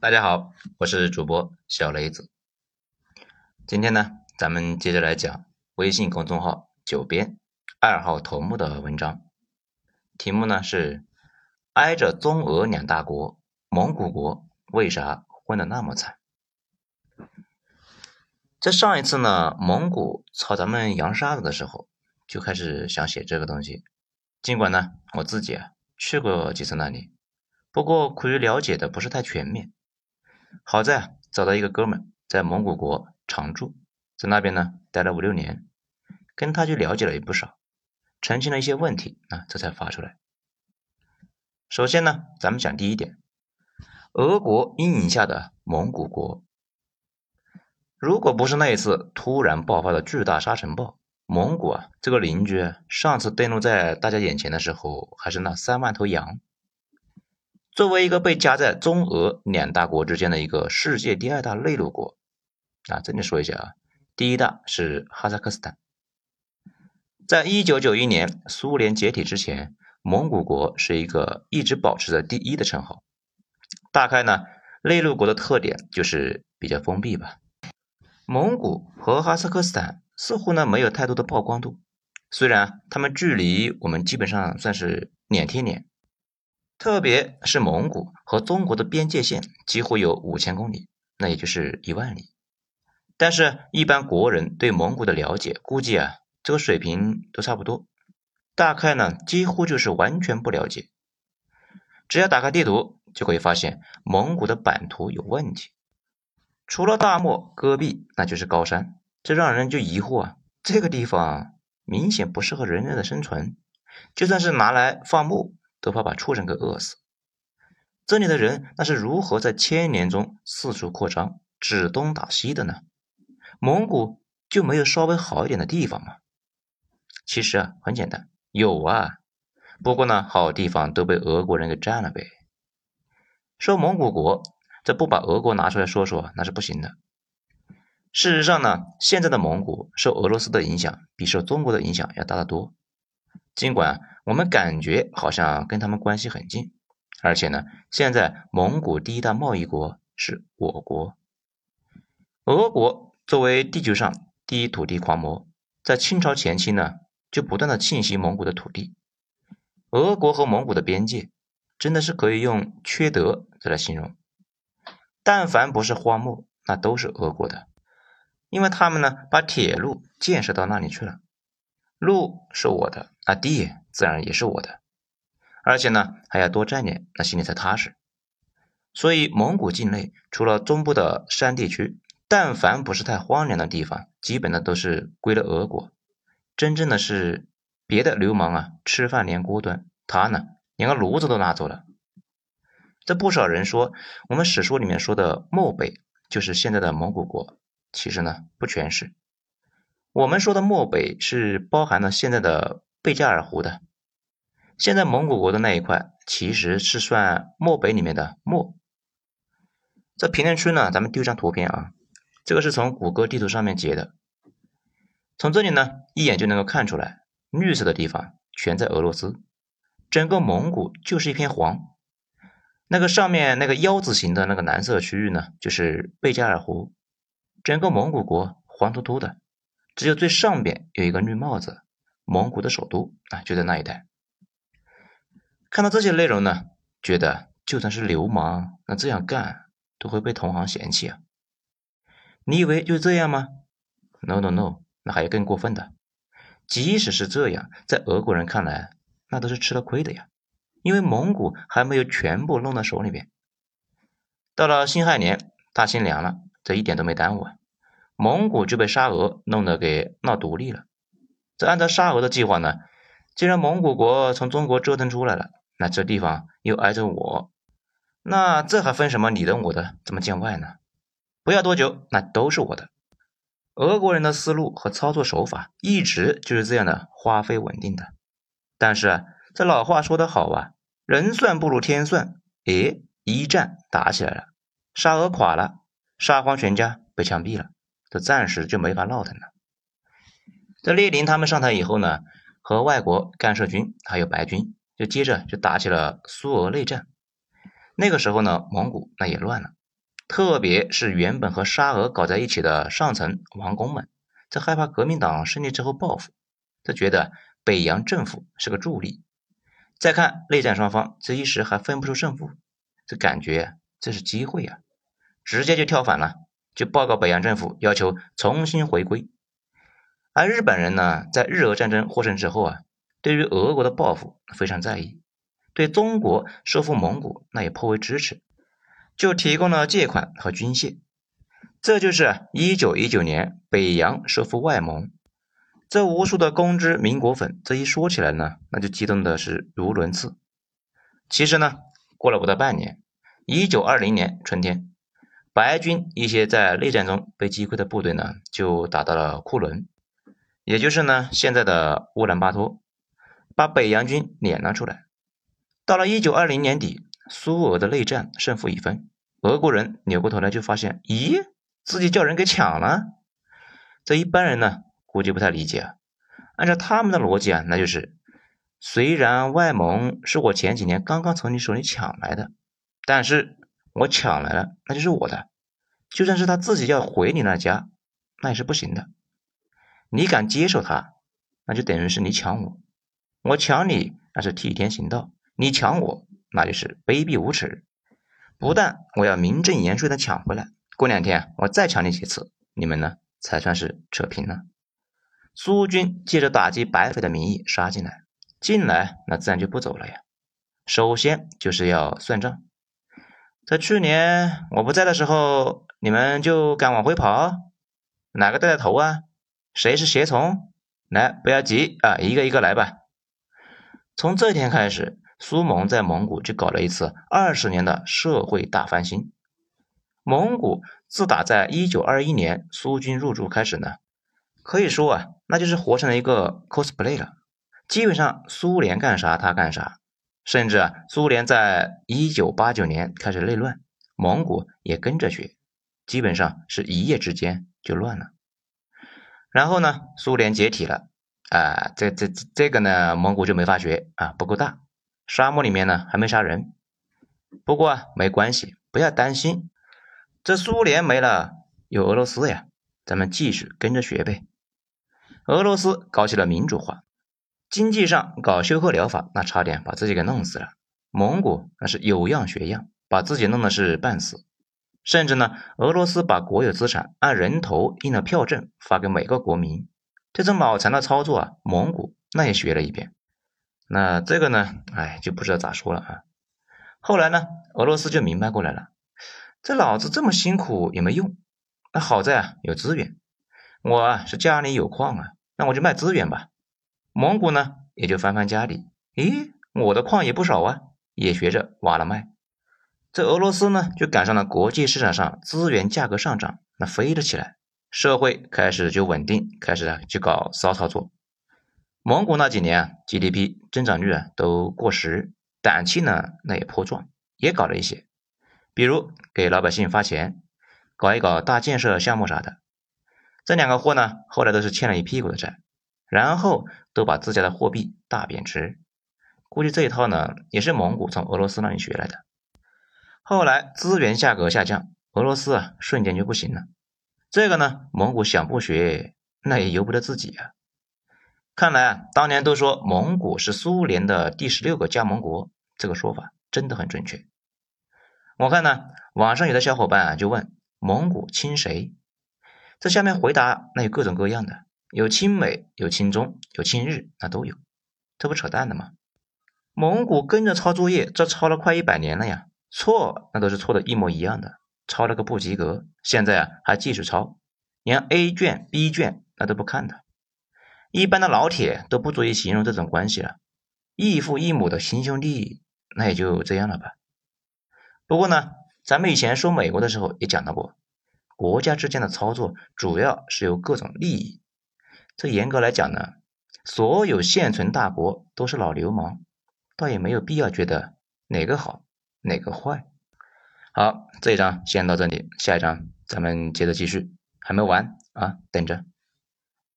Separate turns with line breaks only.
大家好，我是主播小雷子。今天呢，咱们接着来讲微信公众号“九编”二号头目的文章，题目呢是“挨着中俄两大国，蒙古国为啥混得那么惨？”在上一次呢，蒙古朝咱们扬沙子的时候，就开始想写这个东西。尽管呢，我自己啊去过几次那里，不过苦于了解的不是太全面。好在找到一个哥们在蒙古国常住，在那边呢待了五六年，跟他就了解了也不少，澄清了一些问题啊，这才发出来。首先呢，咱们讲第一点，俄国阴影下的蒙古国，如果不是那一次突然爆发的巨大沙尘暴，蒙古啊这个邻居上次登陆在大家眼前的时候，还是那三万头羊。作为一个被夹在中俄两大国之间的一个世界第二大内陆国，啊，这里说一下啊，第一大是哈萨克斯坦。在一九九一年苏联解体之前，蒙古国是一个一直保持着第一的称号。大概呢，内陆国的特点就是比较封闭吧。蒙古和哈萨克斯坦似乎呢没有太多的曝光度，虽然他们距离我们基本上算是脸贴脸。特别是蒙古和中国的边界线几乎有五千公里，那也就是一万里。但是，一般国人对蒙古的了解，估计啊，这个水平都差不多。大概呢，几乎就是完全不了解。只要打开地图，就可以发现蒙古的版图有问题。除了大漠、戈壁，那就是高山，这让人就疑惑啊，这个地方明显不适合人类的生存，就算是拿来放牧。都怕把畜生给饿死。这里的人那是如何在千年中四处扩张、指东打西的呢？蒙古就没有稍微好一点的地方吗？其实啊，很简单，有啊。不过呢，好地方都被俄国人给占了呗。说蒙古国，这不把俄国拿出来说说，那是不行的。事实上呢，现在的蒙古受俄罗斯的影响，比受中国的影响要大得多。尽管我们感觉好像跟他们关系很近，而且呢，现在蒙古第一大贸易国是我国。俄国作为地球上第一土地狂魔，在清朝前期呢，就不断的侵袭蒙古的土地。俄国和蒙古的边界真的是可以用缺德再来形容。但凡不是荒漠，那都是俄国的，因为他们呢，把铁路建设到那里去了。路是我的，那地自然也是我的，而且呢还要多占点，那心里才踏实。所以蒙古境内除了中部的山地区，但凡不是太荒凉的地方，基本的都是归了俄国。真正的是别的流氓啊，吃饭连锅端，他呢连个炉子都拿走了。这不少人说，我们史书里面说的漠北就是现在的蒙古国，其实呢不全是。我们说的漠北是包含了现在的贝加尔湖的，现在蒙古国的那一块其实是算漠北里面的漠。在评论区呢，咱们丢张图片啊，这个是从谷歌地图上面截的，从这里呢一眼就能够看出来，绿色的地方全在俄罗斯，整个蒙古就是一片黄，那个上面那个腰字形的那个蓝色区域呢，就是贝加尔湖，整个蒙古国黄秃秃的。只有最上边有一个绿帽子，蒙古的首都啊就在那一带。看到这些内容呢，觉得就算是流氓，那这样干都会被同行嫌弃啊。你以为就这样吗？No No No，那还有更过分的。即使是这样，在俄国人看来，那都是吃了亏的呀，因为蒙古还没有全部弄到手里边。到了辛亥年，大清凉了，这一点都没耽误啊。蒙古就被沙俄弄得给闹独立了。这按照沙俄的计划呢，既然蒙古国从中国折腾出来了，那这地方又挨着我，那这还分什么你的我的这么见外呢？不要多久，那都是我的。俄国人的思路和操作手法一直就是这样的花费稳定的。但是这老话说得好啊，人算不如天算。诶，一战打起来了，沙俄垮了，沙皇全家被枪毙了。这暂时就没法闹腾了。这列宁他们上台以后呢，和外国干涉军还有白军，就接着就打起了苏俄内战。那个时候呢，蒙古那也乱了，特别是原本和沙俄搞在一起的上层王公们，这害怕革命党胜利之后报复，他觉得北洋政府是个助力。再看内战双方这一时还分不出胜负，这感觉这是机会呀，直接就跳反了，就报告北洋政府，要求重新回归。而日本人呢，在日俄战争获胜之后啊，对于俄国的报复非常在意。对中国收复蒙古，那也颇为支持，就提供了借款和军械。这就是一九一九年北洋收复外蒙。这无数的公知民国粉，这一说起来呢，那就激动的是如轮次。其实呢，过了不到半年，一九二零年春天，白军一些在内战中被击溃的部队呢，就打到了库伦，也就是呢现在的乌兰巴托，把北洋军撵了出来。到了一九二零年底，苏俄的内战胜负已分，俄国人扭过头来就发现，咦，自己叫人给抢了。这一般人呢，估计不太理解。按照他们的逻辑啊，那就是，虽然外蒙是我前几年刚刚从你手里抢来的，但是我抢来了，那就是我的。就算是他自己要回你那家，那也是不行的。你敢接受他，那就等于是你抢我，我抢你那是替天行道。你抢我，那就是卑鄙无耻。不但我要名正言顺的抢回来，过两天我再抢你几次，你们呢才算是扯平了。苏军借着打击白匪的名义杀进来，进来那自然就不走了呀。首先就是要算账。在去年我不在的时候，你们就敢往回跑？哪个带的头啊？谁是胁从？来，不要急啊，一个一个来吧。从这天开始。苏蒙在蒙古就搞了一次二十年的社会大翻新。蒙古自打在一九二一年苏军入驻开始呢，可以说啊，那就是活成了一个 cosplay 了。基本上苏联干啥他干啥，甚至啊，苏联在一九八九年开始内乱，蒙古也跟着学，基本上是一夜之间就乱了。然后呢，苏联解体了，啊，这这这个呢，蒙古就没法学啊，不够大。沙漠里面呢还没啥人，不过啊没关系，不要担心，这苏联没了，有俄罗斯呀，咱们继续跟着学呗。俄罗斯搞起了民主化，经济上搞休克疗法，那差点把自己给弄死了。蒙古那是有样学样，把自己弄的是半死，甚至呢，俄罗斯把国有资产按人头印了票证发给每个国民，这种脑残的操作啊，蒙古那也学了一遍。那这个呢？哎，就不知道咋说了啊。后来呢，俄罗斯就明白过来了，这老子这么辛苦也没用。那好在啊有资源，我啊是家里有矿啊，那我就卖资源吧。蒙古呢也就翻翻家里，咦，我的矿也不少啊，也学着挖了卖。这俄罗斯呢就赶上了国际市场上资源价格上涨，那飞了起来，社会开始就稳定，开始啊就搞骚操作。蒙古那几年啊，GDP 增长率啊都过十，胆气呢那也颇壮，也搞了一些，比如给老百姓发钱，搞一搞大建设项目啥的。这两个货呢，后来都是欠了一屁股的债，然后都把自家的货币大贬值。估计这一套呢，也是蒙古从俄罗斯那里学来的。后来资源价格下降，俄罗斯啊瞬间就不行了。这个呢，蒙古想不学，那也由不得自己啊。看来啊，当年都说蒙古是苏联的第十六个加盟国，这个说法真的很准确。我看呢，网上有的小伙伴啊就问蒙古亲谁？这下面回答那有各种各样的，有亲美，有亲中，有亲日，那都有，这不扯淡的吗？蒙古跟着抄作业，这抄了快一百年了呀，错那都是错的一模一样的，抄了个不及格，现在啊还继续抄，连 A 卷、B 卷那都不看的。一般的老铁都不足以形容这种关系了，异父异母的亲兄弟，那也就这样了吧。不过呢，咱们以前说美国的时候也讲到过，国家之间的操作主要是由各种利益。这严格来讲呢，所有现存大国都是老流氓，倒也没有必要觉得哪个好哪个坏。好，这一章先到这里，下一章咱们接着继续，还没完啊，等着。